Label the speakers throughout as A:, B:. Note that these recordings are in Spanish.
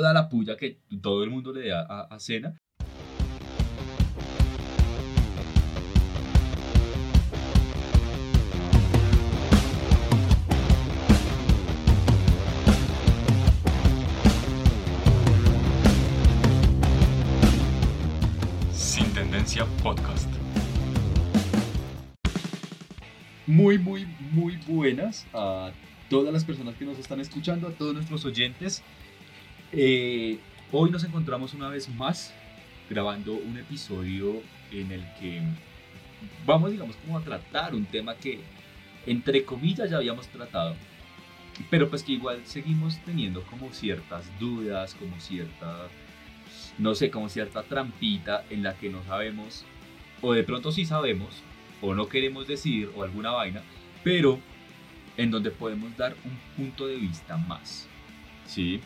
A: toda la puya que todo el mundo le da a, a Cena.
B: Sin Tendencia Podcast.
A: Muy, muy, muy buenas a todas las personas que nos están escuchando, a todos nuestros oyentes. Eh, hoy nos encontramos una vez más grabando un episodio en el que vamos, digamos, como a tratar un tema que, entre comillas, ya habíamos tratado, pero pues que igual seguimos teniendo como ciertas dudas, como cierta, no sé, como cierta trampita en la que no sabemos, o de pronto sí sabemos, o no queremos decir, o alguna vaina, pero en donde podemos dar un punto de vista más. ¿Sí?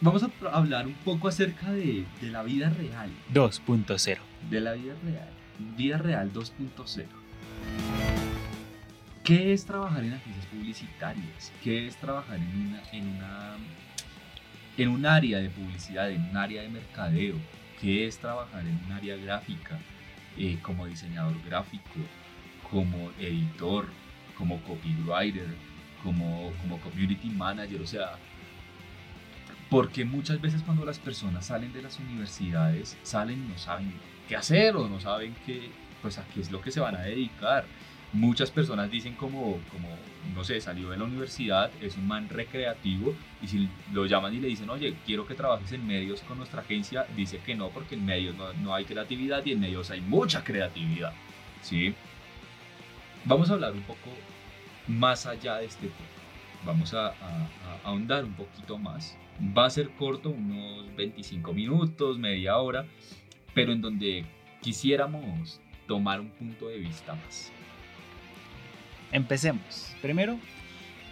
A: Vamos a hablar un poco acerca de, de la vida real.
C: 2.0.
A: De la vida real. Vida real 2.0. ¿Qué es trabajar en agencias publicitarias? ¿Qué es trabajar en una, en una en un área de publicidad, en un área de mercadeo? ¿Qué es trabajar en un área gráfica? eh, como diseñador gráfico, como editor, como copywriter, como, como community manager, o sea, porque muchas veces cuando las personas salen de las universidades, salen no saben qué hacer o no saben qué, pues a qué es lo que se van a dedicar. Muchas personas dicen como, como, no sé, salió de la universidad, es un man recreativo y si lo llaman y le dicen, oye, quiero que trabajes en medios con nuestra agencia, dice que no, porque en medios no, no hay creatividad y en medios hay mucha creatividad. ¿sí? Vamos a hablar un poco más allá de este tema. Vamos a, a- a ahondar un poquito más. Va a ser corto, unos 25 minutos, media hora, pero en donde quisiéramos tomar un punto de vista más.
C: Empecemos. Primero,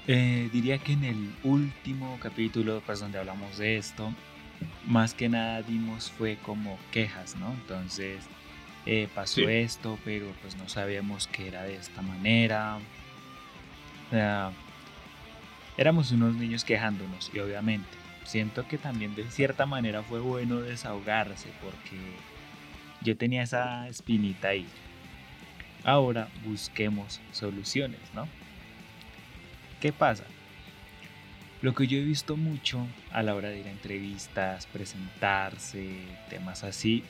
C: eh, diría que en el último capítulo, pues donde hablamos de esto, más que nada dimos fue como quejas, ¿no? Entonces, eh, pasó
A: Sí.
C: esto, pero pues no sabíamos que era de esta manera. Sea, éramos unos niños quejándonos y obviamente siento que también de cierta manera fue bueno desahogarse porque yo tenía esa espinita ahí. Ahora busquemos soluciones, ¿no? ¿Qué pasa? Lo que yo he visto mucho a la hora de ir a entrevistas, presentarse, temas así,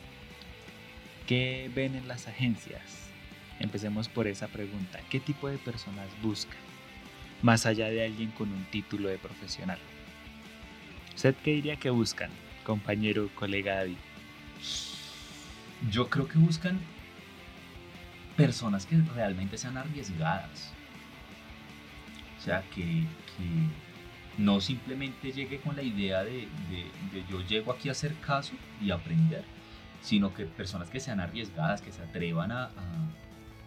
C: ¿qué ven en las agencias? Empecemos por esa pregunta. ¿Qué tipo de personas buscan? Más allá de alguien con un título de profesional. ¿Usted qué diría que buscan, compañero, colega David?
A: Yo creo que buscan personas que realmente sean arriesgadas. O sea, que, no simplemente llegue con la idea de, yo llego aquí a hacer caso y aprender, sino que personas que sean arriesgadas, que se atrevan a-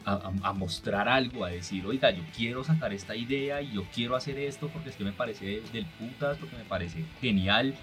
A: a- a mostrar algo, a decir, oiga, yo quiero sacar esta idea y yo quiero hacer esto porque es que me parece del putas, porque me parece genial,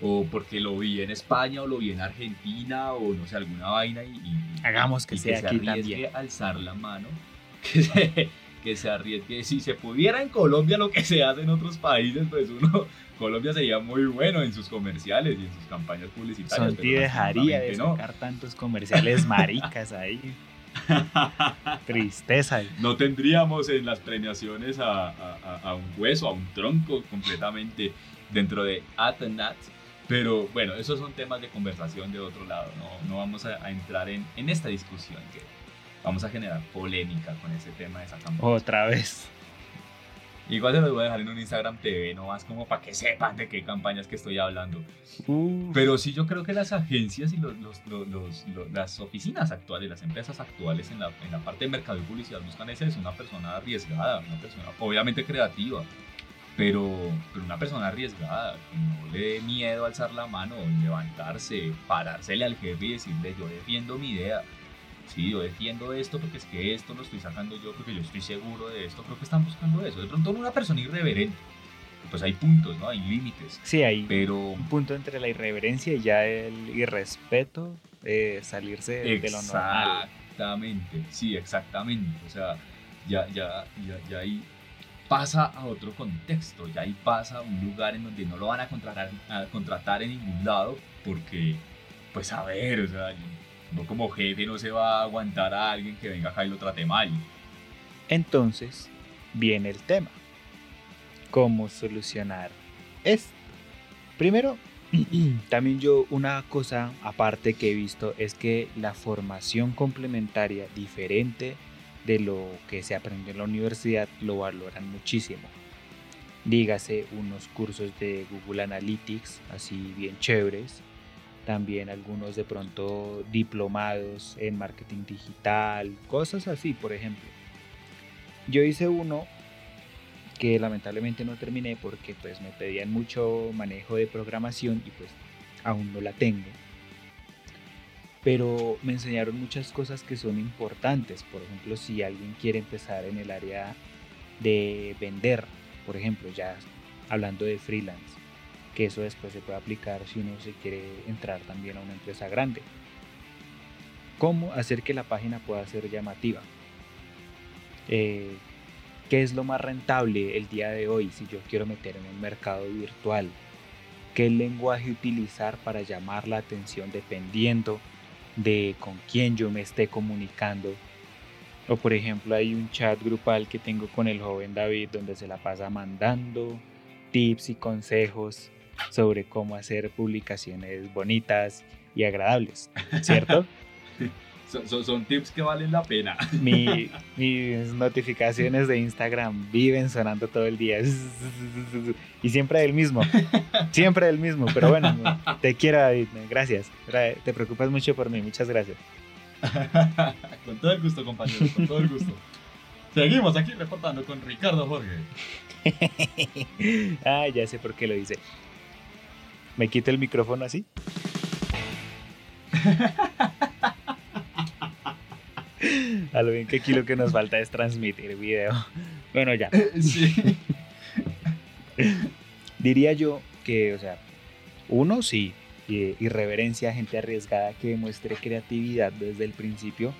A: o porque lo vi en España o lo vi en Argentina o no sé, alguna vaina y, y-
C: Hagamos que
A: y
C: sea
A: se
C: aquí
A: arriesgue
C: también.
A: alzar la mano, que se, que se arriesgue. Si se pudiera en Colombia lo que se hace en otros países, pues uno, Colombia sería muy bueno en sus comerciales y en sus campañas publicitarias. Pero
C: dejaría de sacar tantos comerciales maricas ahí. Tristeza.
A: no tendríamos en las premiaciones a, a- a- a un hueso, a un tronco completamente dentro de Atenat. Pero bueno, esos son temas de conversación de otro lado. No, no vamos a, a entrar en, en esta discusión que vamos a generar polémica con ese tema de esa campaña.
C: Otra vez.
A: Igual se los voy a dejar en un Instagram TV, no más como para que sepan de qué campañas que estoy hablando.
C: Uf.
A: Pero sí, yo creo que las agencias y los- los- los- las oficinas actuales, las empresas actuales en la, en la parte de mercado y publicidad buscan ese es una persona arriesgada, una persona obviamente creativa, pero, pero una persona arriesgada, que no le dé miedo alzar la mano, levantarse, parársele al jefe y decirle yo defiendo mi idea. Sí, yo defiendo esto porque es que esto lo estoy sacando yo porque yo estoy seguro de esto. Creo que están buscando eso. De pronto una persona irreverente. Pues hay puntos, ¿no? Hay límites.
C: Sí, hay
A: Pero
C: un punto entre la irreverencia y ya el irrespeto de salirse de, de lo normal.
A: Exactamente, sí, exactamente. O sea, ya, ya, ya, ya hay pasa a otro contexto, ya ahí pasa a un lugar en donde no lo van a contratar, a contratar en ningún lado porque, pues a ver, o sea, no como jefe no se va a aguantar a alguien que venga acá y lo trate mal.
C: Entonces viene el tema. ¿Cómo solucionar esto? Primero, también yo una cosa aparte que he visto es que la formación complementaria diferente de lo que se aprende en la universidad lo valoran muchísimo. Dígase unos cursos de Google Analytics, así bien chéveres. También algunos de pronto diplomados en marketing digital, cosas así, por ejemplo. Yo hice uno que lamentablemente no terminé porque pues me pedían mucho manejo de programación y pues aún no la tengo pero me enseñaron muchas cosas que son importantes. Por ejemplo, si alguien quiere empezar en el área de vender, por ejemplo, ya hablando de freelance, que eso después se puede aplicar si uno se quiere entrar también a una empresa grande. ¿Cómo hacer que la página pueda ser llamativa? Eh, ¿Qué es lo más rentable el día de hoy si yo quiero meter en un mercado virtual? ¿Qué lenguaje utilizar para llamar la atención dependiendo de con quién yo me esté comunicando. O por ejemplo hay un chat grupal que tengo con el joven David donde se la pasa mandando tips y consejos sobre cómo hacer publicaciones bonitas y agradables, ¿cierto?
A: Son, tips que valen la pena.
C: mis notificaciones de Instagram viven sonando todo el día. Y siempre el mismo. Siempre el mismo. Pero bueno, te quiero, David. Gracias. Te preocupas mucho por mí. Muchas gracias.
A: con todo el gusto, compañero. Con todo el gusto. Seguimos aquí reportando con Ricardo Jorge.
C: ah, ya sé por qué lo dice. ¿Me quito el micrófono así? A lo bien que aquí lo que nos falta es transmitir video. Bueno, ya. Sí. Diría yo que, o sea, uno sí, irreverencia, gente arriesgada que demuestre creatividad desde el principio,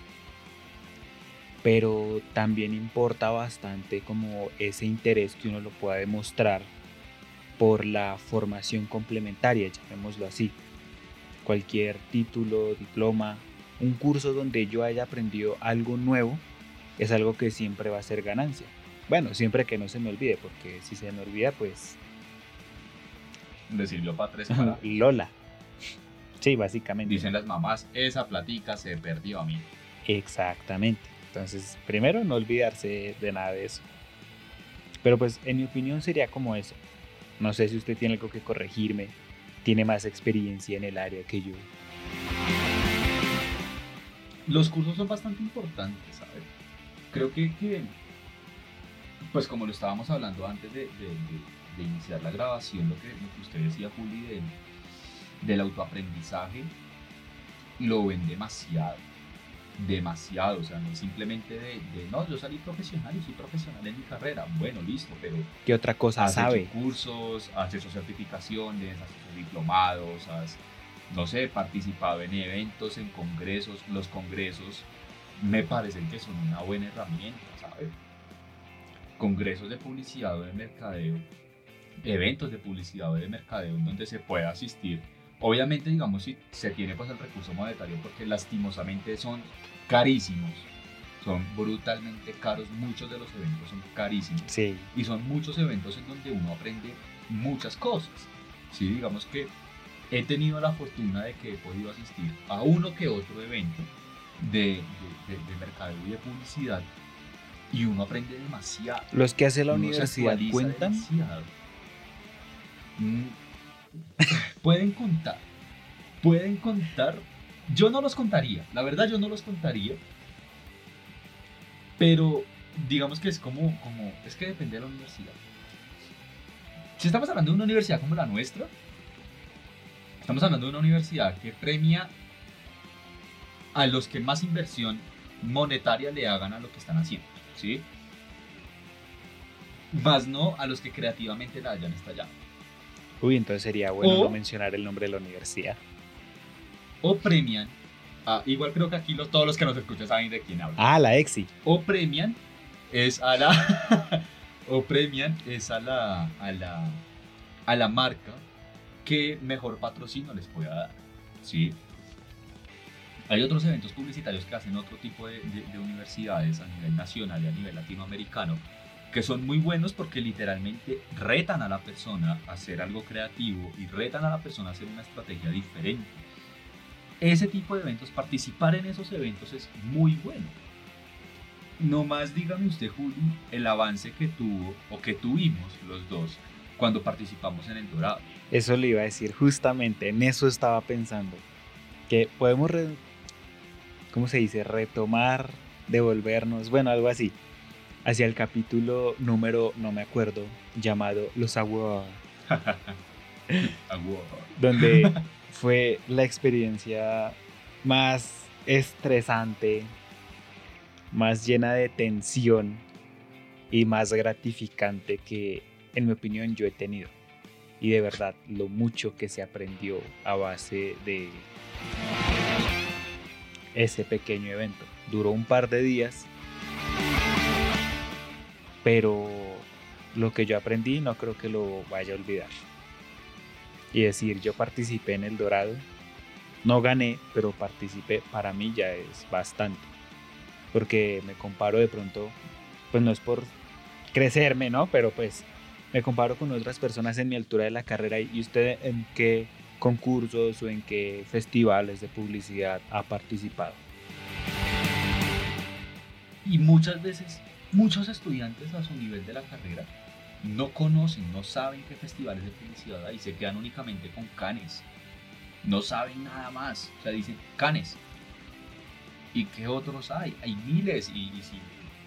C: pero también importa bastante como ese interés que uno lo pueda demostrar por la formación complementaria, llamémoslo así. Cualquier título, diploma, un curso donde yo haya aprendido algo nuevo es algo que siempre va a ser ganancia. Bueno, siempre que no se me olvide, porque si se me olvida, pues...
A: Le sirvió para tres
C: Lola. Sí, básicamente.
A: Dicen las mamás, esa platica se perdió a mí.
C: Exactamente. Entonces, primero no olvidarse de nada de eso. Pero pues en mi opinión sería como eso. No sé si usted tiene algo que corregirme, tiene más experiencia en el área que yo.
A: Los cursos son bastante importantes, ¿sabes? Creo que, pues como lo estábamos hablando antes de, iniciar la grabación, lo que, usted decía, Juli, del autoaprendizaje, lo ven demasiado, demasiado, o sea, no simplemente de, no, yo salí profesional y soy profesional en mi carrera, bueno, listo, pero...
C: ¿Qué otra cosa has sabe?
A: Hecho cursos, has hecho certificaciones, has hecho diplomados, has no sé, participado en eventos, en congresos, los congresos me parecen que son una buena herramienta, ¿sabes? Congresos de publicidad o de mercadeo, eventos de publicidad o de mercadeo en donde se pueda asistir. Obviamente, digamos, si se tiene pues el recurso monetario, porque lastimosamente son carísimos, son brutalmente caros, muchos de los eventos son carísimos.
C: Sí.
A: Y son muchos eventos en donde uno aprende muchas cosas. Sí, digamos que he tenido la fortuna de que he podido asistir a uno que otro evento de, de, mercadeo y de publicidad y uno aprende demasiado.
C: Los que hace la universidad cuentan.
A: Mm, pueden contar, pueden contar. Yo no los contaría, la verdad yo no los contaría, pero digamos que es como, como, es que depende de la universidad. Si estamos hablando de una universidad como la nuestra, Estamos hablando de una universidad que premia a los que más inversión monetaria le hagan a lo que están haciendo, ¿sí? Más no a los que creativamente la hayan estallado.
C: Uy, entonces sería bueno no mencionar el nombre de la universidad.
A: O premian, igual creo que aquí todos los que nos escuchan saben de quién hablo.
C: Ah, la EXI.
A: O premian es a la, o premian es a la, a la, a la marca que mejor patrocinio les pueda dar. ¿sí? Hay otros eventos publicitarios que hacen otro tipo de, de- de universidades a nivel nacional y a nivel latinoamericano que son muy buenos porque literalmente retan a la persona a hacer algo creativo y retan a la persona a hacer una estrategia diferente. Ese tipo de eventos, participar en esos eventos es muy bueno. No más dígame usted, Juli, el avance que tuvo o que tuvimos los dos cuando participamos en el Dorado.
C: Eso le iba a decir, justamente en eso estaba pensando. Que podemos, re- ¿cómo se dice? Retomar, devolvernos, bueno, algo así. Hacia el capítulo número, no me acuerdo, llamado Los.
A: Award.
C: donde fue la experiencia más estresante, más llena de tensión y más gratificante que, en mi opinión, yo he tenido. Y de verdad, lo mucho que se aprendió a base de ese pequeño evento. Duró un par de días, pero lo que yo aprendí no creo que lo vaya a olvidar y decir yo participé en el Dorado. No gané, pero participé. Para mí ya es bastante. Porque me comparo de pronto, pues no es por crecerme, ¿no? Pero pues me comparo con otras personas en mi altura de la carrera. ¿Y usted en qué concursos o en qué festivales de publicidad ha participado?
A: Y muchas veces, muchos estudiantes a su nivel de la carrera no conocen, no saben qué festivales de publicidad hay, se quedan únicamente con canes. No saben nada más. O sea, dicen canes. ¿Y qué otros hay? Hay miles. Y, y si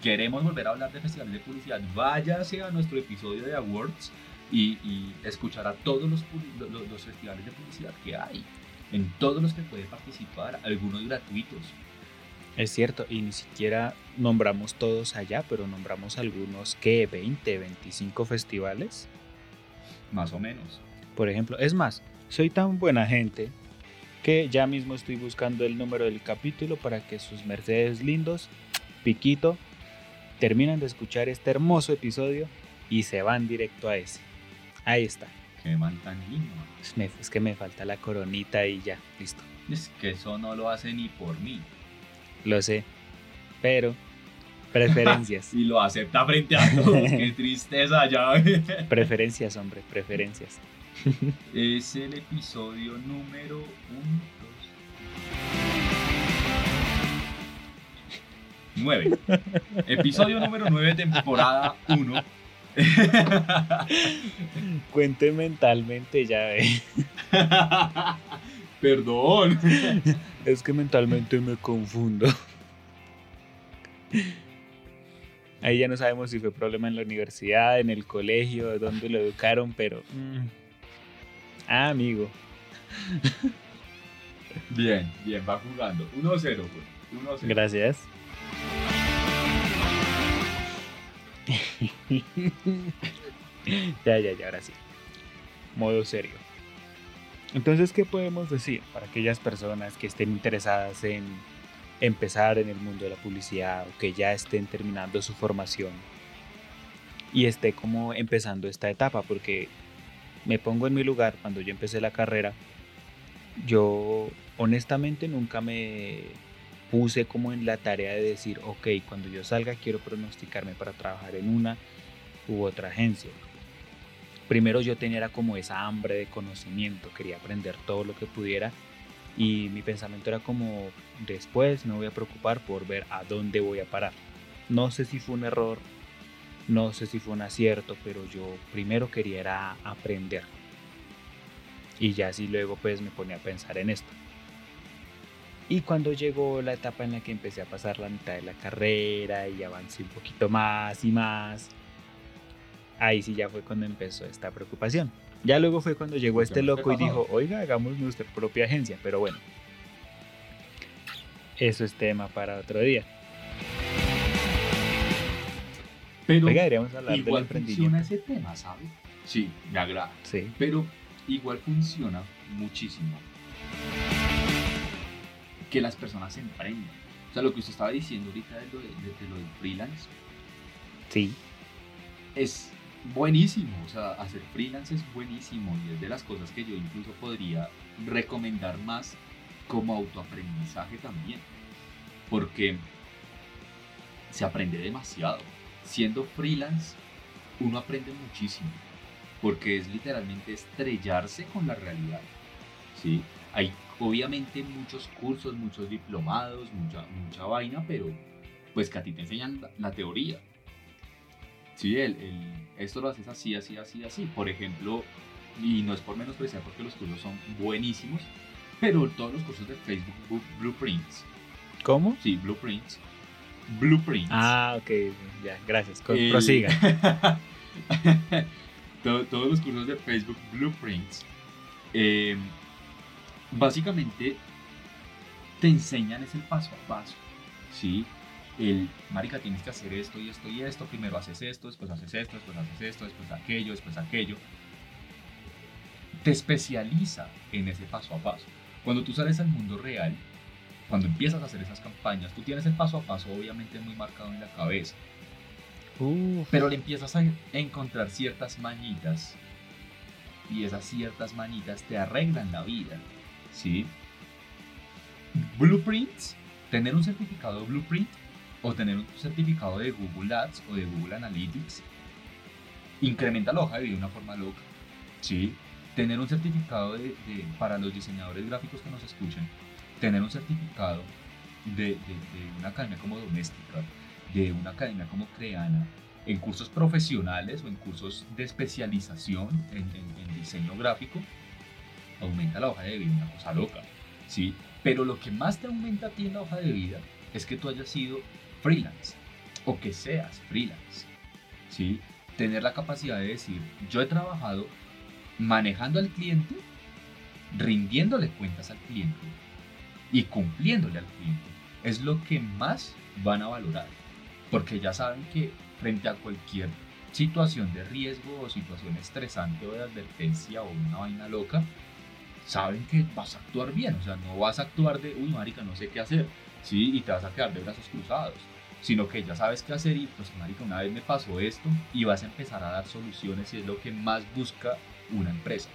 A: queremos volver a hablar de festivales de publicidad, váyase a nuestro episodio de Awards y, y escuchará todos los, pu- lo- lo- los festivales de publicidad que hay. En todos los que puede participar, algunos gratuitos.
C: Es cierto, y ni siquiera nombramos todos allá, pero nombramos algunos que 20, 25 festivales.
A: Más o menos.
C: Por ejemplo, es más, soy tan buena gente que ya mismo estoy buscando el número del capítulo para que sus mercedes lindos, piquito, terminan de escuchar este hermoso episodio y se van directo a ese. Ahí está.
A: Qué man tan lindo.
C: Es, me- es que me falta la coronita y ya, listo.
A: Es que eso no lo hace ni por mí.
C: Lo sé. Pero, preferencias.
A: Y lo acepta frente a todos. Qué tristeza ya.
C: preferencias, hombre, preferencias.
A: es el episodio número 1, 9. Episodio número 9, temporada 1.
C: Cuente mentalmente, ya ve.
A: Perdón.
C: Es que mentalmente me confundo. Ahí ya no sabemos si fue problema en la universidad, en el colegio, dónde lo educaron, pero... mm. Ah, amigo.
A: Bien, bien, va jugando. 1-0, pues. 1-0.
C: Gracias. ya, ya, ya, ahora sí. Modo serio. Entonces, ¿qué podemos decir para aquellas personas que estén interesadas en empezar en el mundo de la publicidad o que ya estén terminando su formación y esté como empezando esta etapa? Porque me pongo en mi lugar cuando yo empecé la carrera. Yo honestamente nunca me puse como en la tarea de decir, ok, cuando yo salga quiero pronosticarme para trabajar en una u otra agencia. Primero yo tenía era como esa hambre de conocimiento, quería aprender todo lo que pudiera y mi pensamiento era como, después me voy a preocupar por ver a dónde voy a parar. No sé si fue un error, no sé si fue un acierto, pero yo primero quería era aprender. Y ya así luego pues me ponía a pensar en esto. Y cuando llegó la etapa en la que empecé a pasar la mitad de la carrera y avancé un poquito más y más, ahí sí ya fue cuando empezó esta preocupación. Ya luego fue cuando llegó este loco y dijo, oiga, hagamos nuestra propia agencia, pero bueno, eso es tema para otro día.
A: Pero
C: Oiga, deberíamos hablar del
A: igual funciona
C: emprendimiento.
A: ese tema, ¿sabes? Sí, me agrada.
C: Sí,
A: Pero igual funciona muchísimo que las personas se emprendan. O sea, lo que usted estaba diciendo ahorita de lo, de- de lo del freelance,
C: sí,
A: es buenísimo, o sea, hacer freelance es buenísimo y es de las cosas que yo incluso podría recomendar más como autoaprendizaje también, porque se aprende demasiado. Siendo freelance, uno aprende muchísimo, porque es literalmente estrellarse con la realidad. ¿sí? Hay obviamente muchos cursos, muchos diplomados, mucha, mucha vaina, pero pues que a ti te enseñan la, teoría. Sí, el, esto lo haces así, así, así, así. Por ejemplo, y no es por menospreciar porque los cursos son buenísimos, pero todos los cursos de Facebook Blueprints.
C: ¿Cómo?
A: Sí, Blueprints. Blueprints.
C: Ah, ok, ya, gracias. Prosiga.
A: todos los cursos de Facebook Blueprints. Eh, básicamente te enseñan es el paso a paso, ¿sí? El, marica, tienes que hacer esto y esto y esto, primero haces esto, después haces esto, después haces esto, después aquello, después aquello. Te especializa en ese paso a paso. Cuando tú sales al mundo real, cuando empiezas a hacer esas campañas, tú tienes el paso a paso obviamente muy marcado en la cabeza. Pero le empiezas a encontrar ciertas mañitas y esas ciertas manitas te arreglan la vida. ¿sí? Blueprints, tener un certificado de Blueprint o tener un certificado de Google Ads o de Google Analytics incrementa la hoja de vida de una forma loca, ¿sí? Tener un certificado de, para los diseñadores gráficos que nos escuchen, tener un certificado de, una academia como Doméstica, de una academia como Creana, en cursos profesionales o en cursos de especialización en diseño gráfico, aumenta la hoja de vida, una cosa loca, ¿sí? Pero lo que más te aumenta a ti en la hoja de vida es que tú hayas sido freelance o que seas freelance, ¿sí? Tener la capacidad de decir, yo he trabajado manejando al cliente, rindiéndole cuentas al cliente y cumpliéndole al cliente. Es lo que más van a valorar, porque ya saben que frente a cualquier situación de riesgo o situación estresante o de advertencia o una vaina loca, saben que vas a actuar bien, o sea, no vas a actuar de, uy, marica, no sé qué hacer, ¿sí? Y te vas a quedar de brazos cruzados, sino que ya sabes qué hacer y, pues, marica, una vez me pasó esto y vas a empezar a dar soluciones y es lo que más busca una empresa,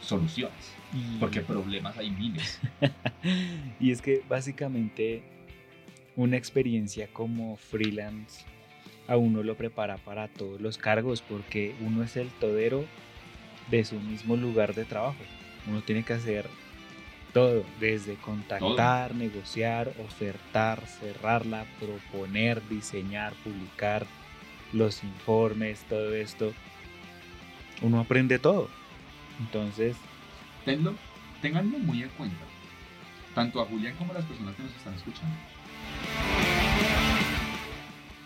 A: soluciones, porque problemas hay miles.
C: y es que básicamente una experiencia como freelance a uno lo prepara para todos los cargos porque uno es el todero de su mismo lugar de trabajo. Uno tiene que hacer todo, desde contactar, negociar, ofertar, cerrarla, proponer, diseñar, publicar los informes, todo esto. Uno aprende todo. Entonces...
A: Tenlo, tenganlo muy en cuenta. Tanto a Julián como a las personas que nos están escuchando.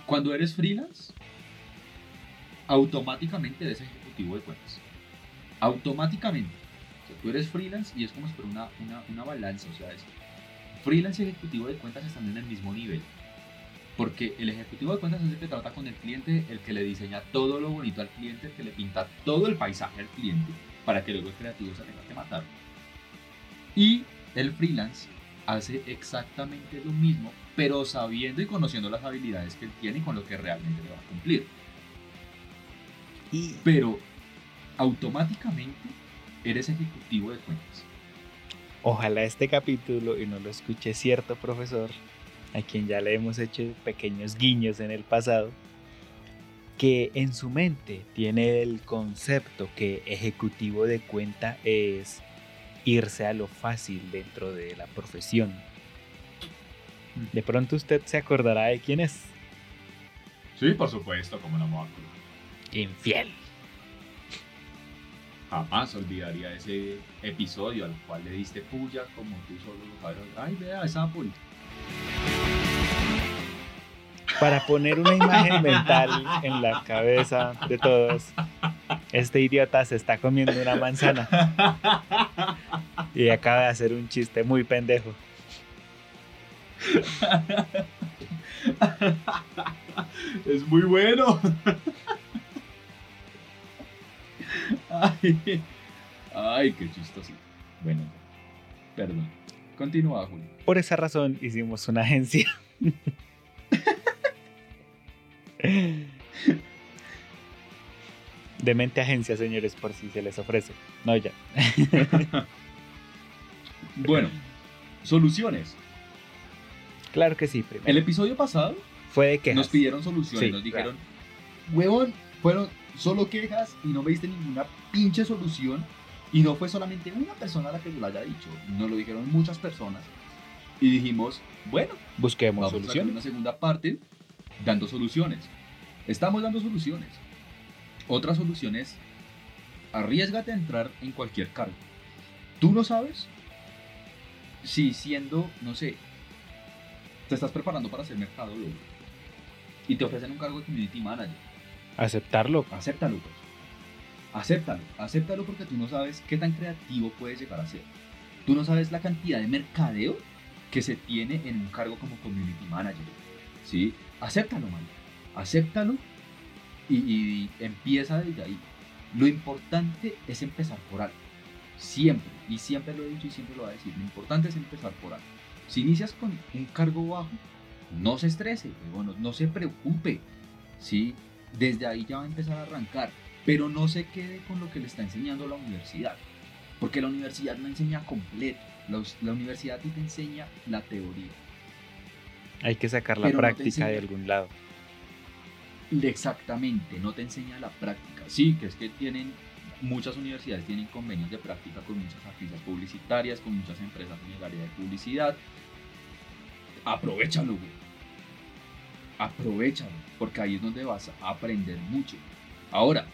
A: Cuando eres freelance, automáticamente eres ejecutivo de cuentas. Automáticamente tú eres freelance y es como si fuera una, una, una balanza, o sea, es freelance y ejecutivo de cuentas están en el mismo nivel. Porque el ejecutivo de cuentas es el que trata con el cliente, el que le diseña todo lo bonito al cliente, el que le pinta todo el paisaje al cliente para que luego el creativo se tenga que matar. Y el freelance hace exactamente lo mismo, pero sabiendo y conociendo las habilidades que él tiene y con lo que realmente le va a cumplir. Y... Pero automáticamente eres ejecutivo de cuentas.
C: Ojalá este capítulo, y no lo escuche cierto profesor, a quien ya le hemos hecho pequeños guiños en el pasado, que en su mente tiene el concepto que ejecutivo de cuenta es irse a lo fácil dentro de la profesión. De pronto usted se acordará de quién es.
A: Sí, por supuesto, como no me
C: Infiel
A: jamás olvidaría ese episodio al cual le diste puya como tú solo lo sabes. Ay, vea, esa Apple.
C: Para poner una imagen mental en la cabeza de todos, este idiota se está comiendo una manzana y acaba de hacer un chiste muy pendejo.
A: Es muy bueno. Ay, ay, qué chistoso. Bueno, perdón. Continúa, Julio.
C: Por esa razón hicimos una agencia. Demente agencia, señores, por si se les ofrece. No, ya.
A: Bueno, soluciones.
C: Claro que sí, primero.
A: El episodio pasado
C: Fue de quejas.
A: nos pidieron soluciones,
C: Sí,
A: nos dijeron, huevón, fueron solo quejas y no me diste ninguna pinche solución. Y no fue solamente una persona la que lo haya dicho, nos lo dijeron muchas personas. Y dijimos, bueno,
C: Busquemos
A: vamos a una segunda parte dando soluciones. Estamos dando soluciones. Otra solución es, arriesgate a entrar en cualquier cargo. Tú no sabes si siendo, no sé, te estás preparando para ser mercadólogo y te ofrecen un cargo de community manager.
C: Aceptarlo.
A: Acéptalo, pues. Acéptalo, acéptalo porque tú no sabes qué tan creativo puedes llegar a ser. Tú no sabes la cantidad de mercadeo que se tiene en un cargo como community manager. ¿Sí? Acéptalo, man. Acéptalo y, empieza desde ahí. Lo importante es empezar por algo. Siempre, y siempre lo he dicho y siempre lo voy a decir, lo importante es empezar por algo. Si inicias con un cargo bajo, no se estrese, bueno, no se preocupe, ¿sí? Desde ahí ya va a empezar a arrancar, pero no se quede con lo que le está enseñando la universidad, porque la universidad no enseña completo, la, la universidad te enseña la teoría.
C: Hay que sacar la
A: Pero no te
C: práctica de algún lado.
A: Exactamente, no te enseña la práctica. Sí, que es que tienen, muchas universidades tienen convenios de práctica con muchas agencias publicitarias, con muchas empresas en el área de publicidad. Aprovechalo, güey. Aprovechalo, porque ahí es donde vas a aprender mucho. Ahora,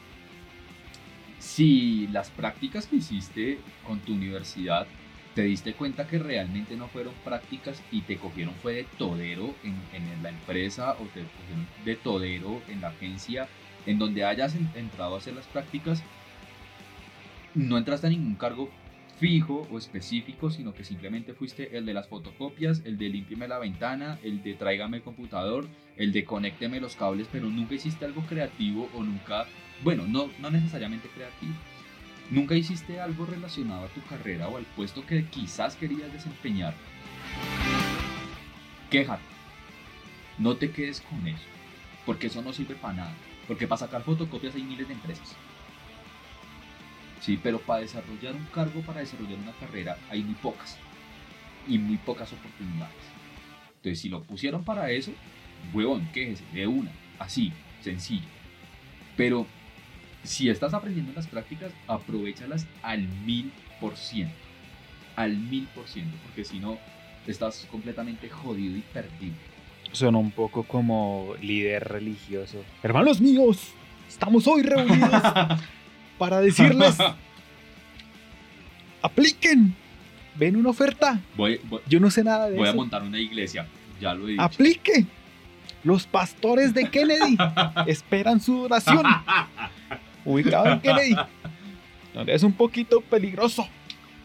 A: si las prácticas que hiciste con tu universidad te diste cuenta que realmente no fueron prácticas y te cogieron fue de todero en, en la empresa o te cogieron de todero en la agencia en donde hayas en- entrado a hacer las prácticas, no entraste a ningún cargo fijo o específico, sino que simplemente fuiste el de las fotocopias, el de límpiame la ventana, el de tráigame el computador, el de conécteme los cables, pero nunca hiciste algo creativo o nunca, bueno, no, no necesariamente creativo, nunca hiciste algo relacionado a tu carrera o al puesto que quizás querías desempeñar. Quéjate, no te quedes con eso, porque eso no sirve para nada, porque para sacar fotocopias hay miles de empresas. Sí, pero para desarrollar un cargo, para desarrollar una carrera, hay muy pocas. Y muy pocas oportunidades. Entonces, si lo pusieron para eso, huevón, quéjese de una, así, sencillo. Pero si estás aprendiendo en las prácticas, aprovechalas al mil por ciento. Al mil por ciento, porque si no, estás completamente jodido y perdido.
C: Sonó un poco como líder religioso. Hermanos míos, estamos hoy reunidos para decirles, apliquen. Ven una oferta.
A: Voy, voy,
C: Yo no sé nada de
A: voy a montar una iglesia, ya lo he dicho.
C: Aplique. Los pastores de Kennedy esperan su oración. Ubicado en Kennedy. Donde es un poquito peligroso.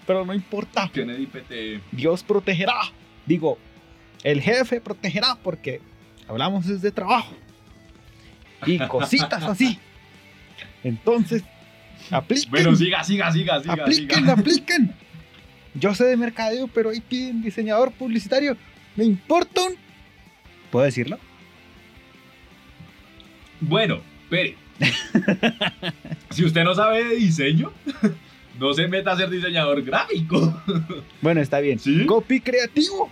C: Pero no importa.
A: Kennedy PT.
C: Dios protegerá. Digo, el jefe protegerá porque hablamos desde trabajo. Y cositas así. Entonces, apliquen.
A: Bueno, siga, siga, siga, siga.
C: apliquen,
A: siga.
C: apliquen. Yo sé de mercadeo, pero ahí piden diseñador publicitario. Me importa un... ¿Puedo decirlo?
A: Bueno, espere. si usted no sabe de diseño, no se meta a ser diseñador gráfico.
C: Bueno, está bien.
A: ¿Sí?
C: Copy creativo.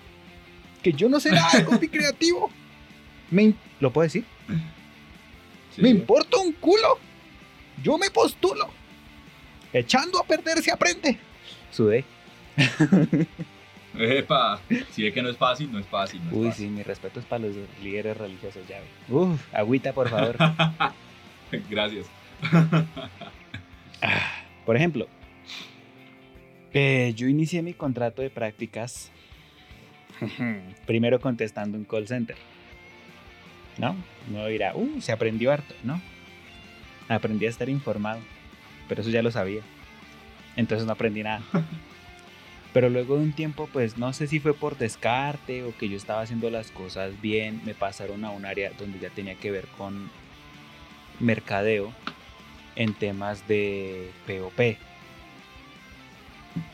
C: Que yo no sé nada de copy creativo. Me ¿Lo puedo decir? Me importa un culo. Yo me postulo. Echando a perder se aprende. Sudé.
A: Epa, si es que no es fácil, no es fácil. No es
C: Uy,
A: fácil.
C: sí, mi respeto es para los líderes religiosos, ya ve. Uf, agüita, por favor.
A: Gracias.
C: Por ejemplo, eh, yo inicié mi contrato de prácticas primero contestando un call center. ¿No? No dirá, uh, se aprendió harto. No. Aprendí a estar informado. Pero eso ya lo sabía. Entonces no aprendí nada. Pero luego de un tiempo, pues no sé si fue por descarte o que yo estaba haciendo las cosas bien, me pasaron a un área donde ya tenía que ver con mercadeo en temas de POP.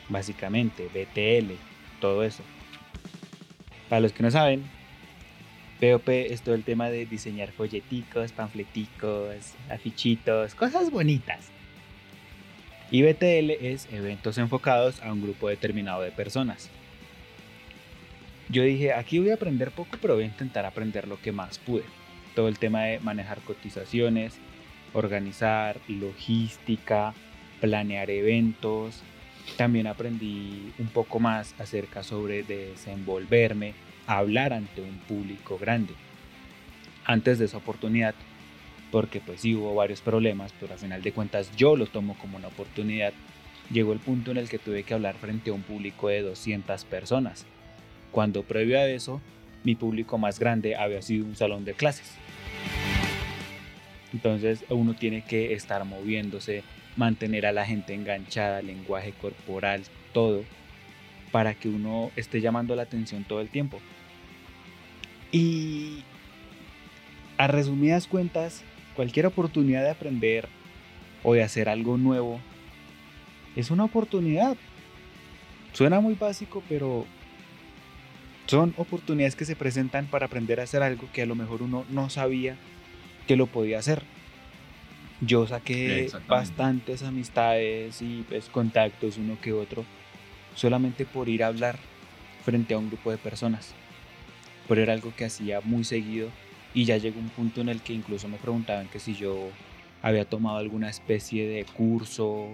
C: Básicamente, BTL, todo eso. Para los que no saben, POP es todo el tema de diseñar folleticos, panfleticos, afichitos, cosas bonitas. Y BTL es eventos enfocados a un grupo determinado de personas. Yo dije, aquí voy a aprender poco, pero voy a intentar aprender lo que más pude. Todo el tema de manejar cotizaciones, organizar, logística, planear eventos. También aprendí un poco más acerca sobre desenvolverme, hablar ante un público grande. Antes de esa oportunidad, porque pues sí hubo varios problemas, pero al final de cuentas yo lo tomo como una oportunidad, llegó el punto en el que tuve que hablar frente a un público de 200 personas, cuando previo a eso mi público más grande había sido un salón de clases. Entonces uno tiene que estar moviéndose, mantener a la gente enganchada, lenguaje corporal, todo, para que uno esté llamando la atención todo el tiempo. Y a resumidas cuentas, cualquier oportunidad de aprender o de hacer algo nuevo es una oportunidad. Suena muy básico, pero son oportunidades que se presentan para aprender a hacer algo que a lo mejor uno no sabía que lo podía hacer. Yo saqué bastantes amistades y pues, contactos, uno que otro, solamente por ir a hablar frente a un grupo de personas. Pero era algo que hacía muy seguido y ya llegó un punto en el que incluso me preguntaban que si yo había tomado alguna especie de curso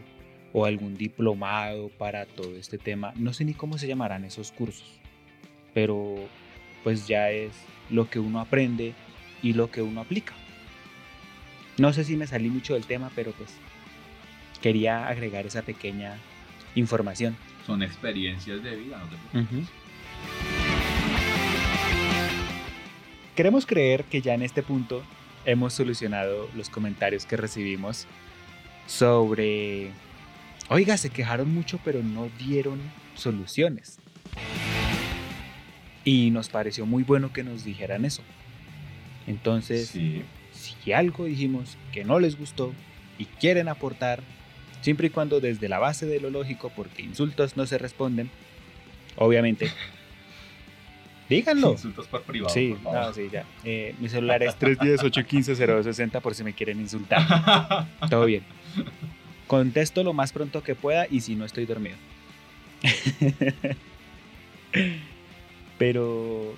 C: o algún diplomado para todo este tema. No sé ni cómo se llamarán esos cursos, pero pues ya es lo que uno aprende y lo que uno aplica. No sé si me salí mucho del tema, pero pues quería agregar esa pequeña información.
A: Son experiencias de vida, no te preocupes.
C: Queremos creer que ya en este punto hemos solucionado los comentarios que recibimos sobre, oiga, se quejaron mucho pero no dieron soluciones. Y nos pareció muy bueno que nos dijeran eso. Entonces, si algo dijimos que no les gustó y quieren aportar, siempre y cuando desde la base de lo lógico, porque insultos no se responden, obviamente. Díganlo.
A: Insultos por privado.
C: Sí, no, sí, ya. Eh, mi celular es 310-815-0260 por si me quieren insultar. Todo bien. Contesto lo más pronto que pueda y si no estoy dormido. Pero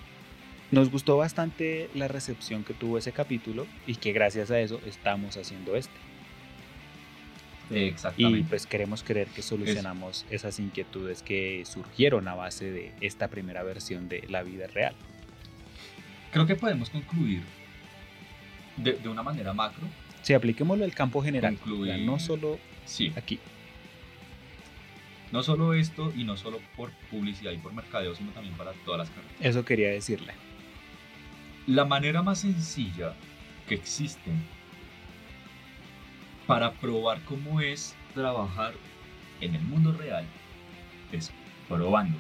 C: nos gustó bastante la recepción que tuvo ese capítulo y que gracias a eso estamos haciendo este.
A: Exactamente.
C: Y pues queremos creer que solucionamos esas inquietudes que surgieron a base de esta primera versión de la vida real.
A: Creo que podemos concluir de, una manera macro.
C: Sí, apliquémoslo al campo general. no solo
A: sí.
C: aquí.
A: No solo esto y no solo por publicidad y por mercadeo, sino también para todas las carreras.
C: Eso quería decirle.
A: La manera más sencilla que existe para probar cómo es trabajar en el mundo real es probando.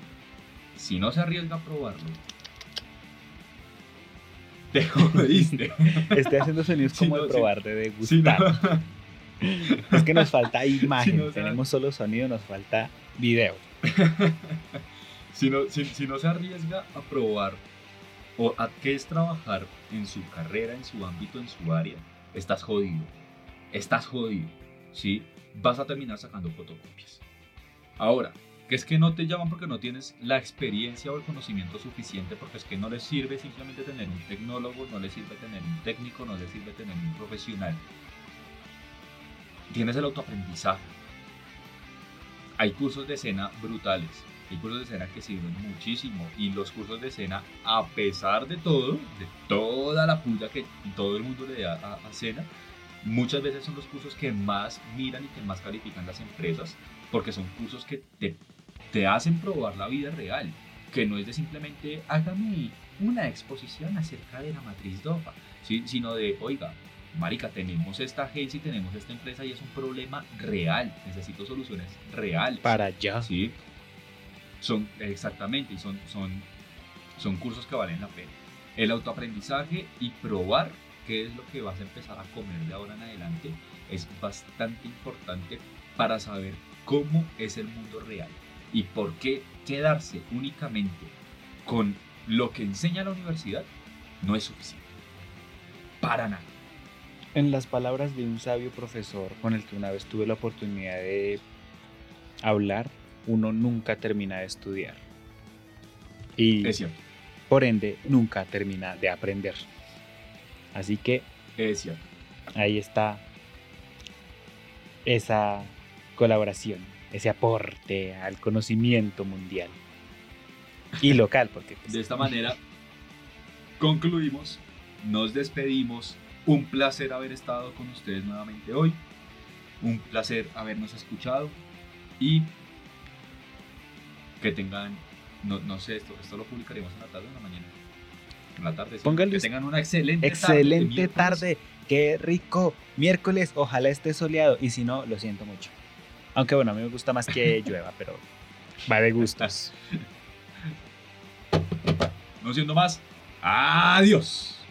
A: Si no se arriesga a probarlo, te jodiste.
C: Estoy haciendo sonidos como de probar, de degustar. Es que nos falta imagen, tenemos solo sonido, nos falta video.
A: si, no, si no se arriesga a probar o a qué es trabajar en su carrera, en su ámbito, en su área, estás jodido estás jodido, ¿sí? Vas a terminar sacando fotocopias. Ahora, que es que no te llaman porque no tienes la experiencia o el conocimiento suficiente, porque es que no les sirve simplemente tener un tecnólogo, no les sirve tener un técnico, no les sirve tener un profesional. Tienes el autoaprendizaje. Hay cursos de escena brutales, hay cursos de escena que sirven muchísimo y los cursos de escena, a pesar de todo, de toda la puya que todo el mundo le da a, a escena, muchas veces son los cursos que más miran y que más califican las empresas, porque son cursos que te, te hacen probar la vida real, que no es de simplemente hágame una exposición acerca de la matriz DOFA, sino de, oiga, marica, tenemos esta agencia y tenemos esta empresa y es un problema real, necesito soluciones reales.
C: Para allá.
A: Sí, son, exactamente, y son, son, son cursos que valen la pena. El autoaprendizaje y probar qué es lo que vas a empezar a comer de ahora en adelante es bastante importante para saber cómo es el mundo real y por qué quedarse únicamente con lo que enseña la universidad no es suficiente. Para nada.
C: En las palabras de un sabio profesor con el que una vez tuve la oportunidad de hablar, uno nunca termina de estudiar. Y
A: Es cierto,
C: por ende nunca termina de aprender. Así que
A: es cierto.
C: ahí está esa colaboración, ese aporte al conocimiento mundial y local, porque pues,
A: De esta manera concluimos, nos despedimos. Un placer haber estado con ustedes nuevamente hoy. Un placer habernos escuchado y que tengan, no, no sé, esto, esto lo publicaremos en la tarde o en la mañana. En la tarde.
C: Póngale
A: Que tengan una excelente tarde.
C: excelente
A: miércoles.
C: tarde, qué rico, miércoles, ojalá esté soleado y si no, lo siento mucho. Aunque bueno, a mí me gusta más que llueva, pero va de gustos.
A: No siendo más, adiós.